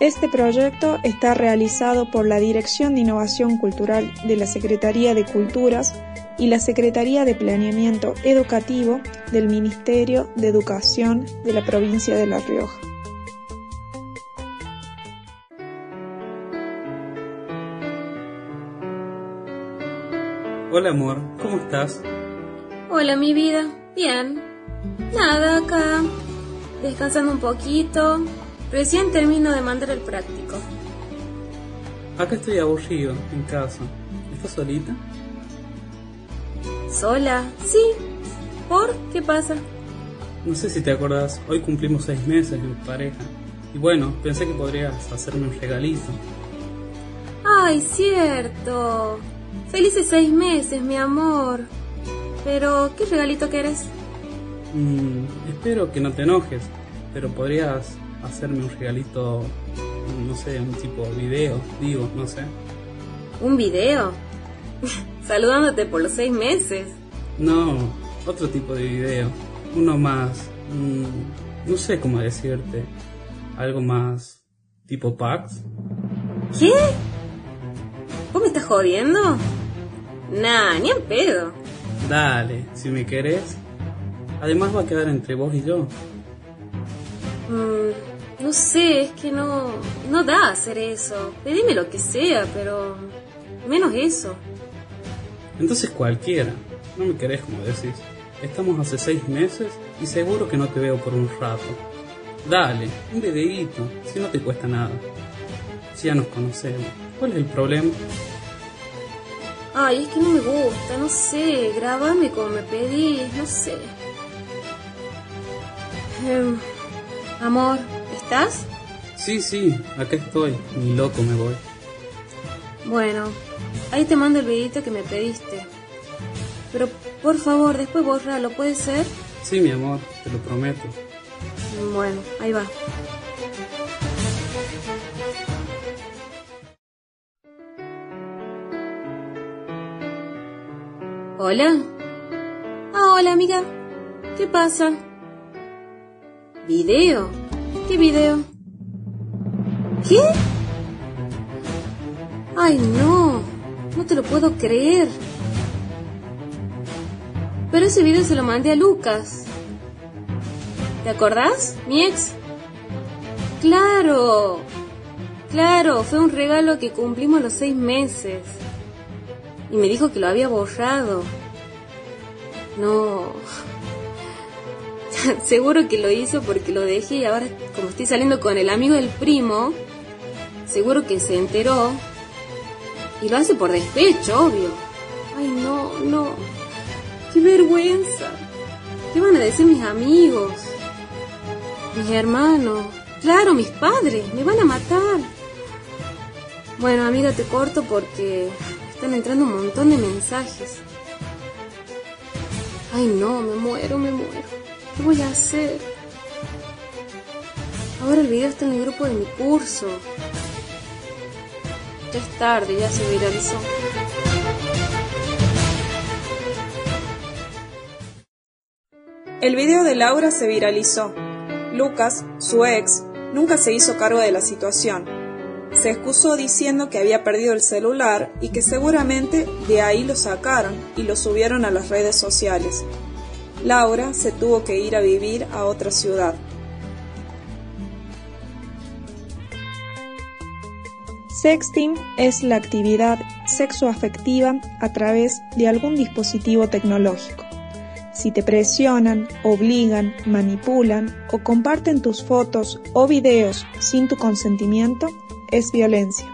Este proyecto está realizado por la Dirección de Innovación Cultural de la Secretaría de Culturas y la Secretaría de Planeamiento Educativo del Ministerio de Educación de la provincia de La Rioja. Hola amor, ¿cómo estás? Hola mi vida, bien. Nada, acá. Descansando un poquito. Recién termino de mandar el práctico. Acá estoy aburrido, en casa. ¿Estás solita? ¿Sola? Sí. ¿Por? ¿Qué pasa? No sé si te acordás, hoy cumplimos seis meses en pareja. Y bueno, pensé que podrías hacerme un regalito. Ay, cierto. Felices seis meses, mi amor. Pero, ¿qué regalito quieres? Mm, espero que no te enojes, pero podrías hacerme un regalito, no sé, un tipo de video, digo, no sé. ¿Un video? Saludándote por los seis meses. No, otro tipo de video. Uno más, mm, no sé cómo decirte, algo más tipo packs. ¿Qué? ¿Vos me estás jodiendo? Nah, ni en pedo. Dale, si me querés. Además va a quedar entre vos y yo. No sé, es que no, no da hacer eso. Pedime lo que sea, pero menos eso. Entonces cualquiera. No me querés como decís. Estamos hace seis meses y seguro que no te veo por un rato. Dale, un videíto, si no te cuesta nada. Si ya nos conocemos. ¿Cuál es el problema? Ay, es que no me gusta, no sé. Grabame como me pedís, no sé. Em, amor, ¿estás? Sí, sí, acá estoy. Ni loco me voy. Bueno, ahí te mando el videito que me pediste. Pero por favor, después borralo, ¿puede ser? Sí, mi amor, te lo prometo. Bueno, ahí va. Hola. Ah, hola amiga. ¿Qué pasa? ¿Video? ¿Qué video? ¿Qué? Ay, no. No te lo puedo creer. Pero ese video se lo mandé a Lucas. ¿Te acordás? Mi ex. Claro. Claro, fue un regalo que cumplimos los seis meses. Y me dijo que lo había borrado. No. seguro que lo hizo porque lo dejé y ahora como estoy saliendo con el amigo del primo, seguro que se enteró. Y lo hace por despecho, obvio. Ay, no, no. Qué vergüenza. ¿Qué van a decir mis amigos? Mis hermanos. Claro, mis padres. Me van a matar. Bueno, amiga, te corto porque están entrando un montón de mensajes. Ay, no, me muero, me muero. ¿Qué voy a hacer? Ahora el video está en el grupo de mi curso. Ya es tarde, ya se viralizó. El video de Laura se viralizó. Lucas, su ex, nunca se hizo cargo de la situación. Se excusó diciendo que había perdido el celular y que seguramente de ahí lo sacaron y lo subieron a las redes sociales. Laura se tuvo que ir a vivir a otra ciudad. Sexting es la actividad sexoafectiva a través de algún dispositivo tecnológico. Si te presionan, obligan, manipulan o comparten tus fotos o videos sin tu consentimiento, es violencia.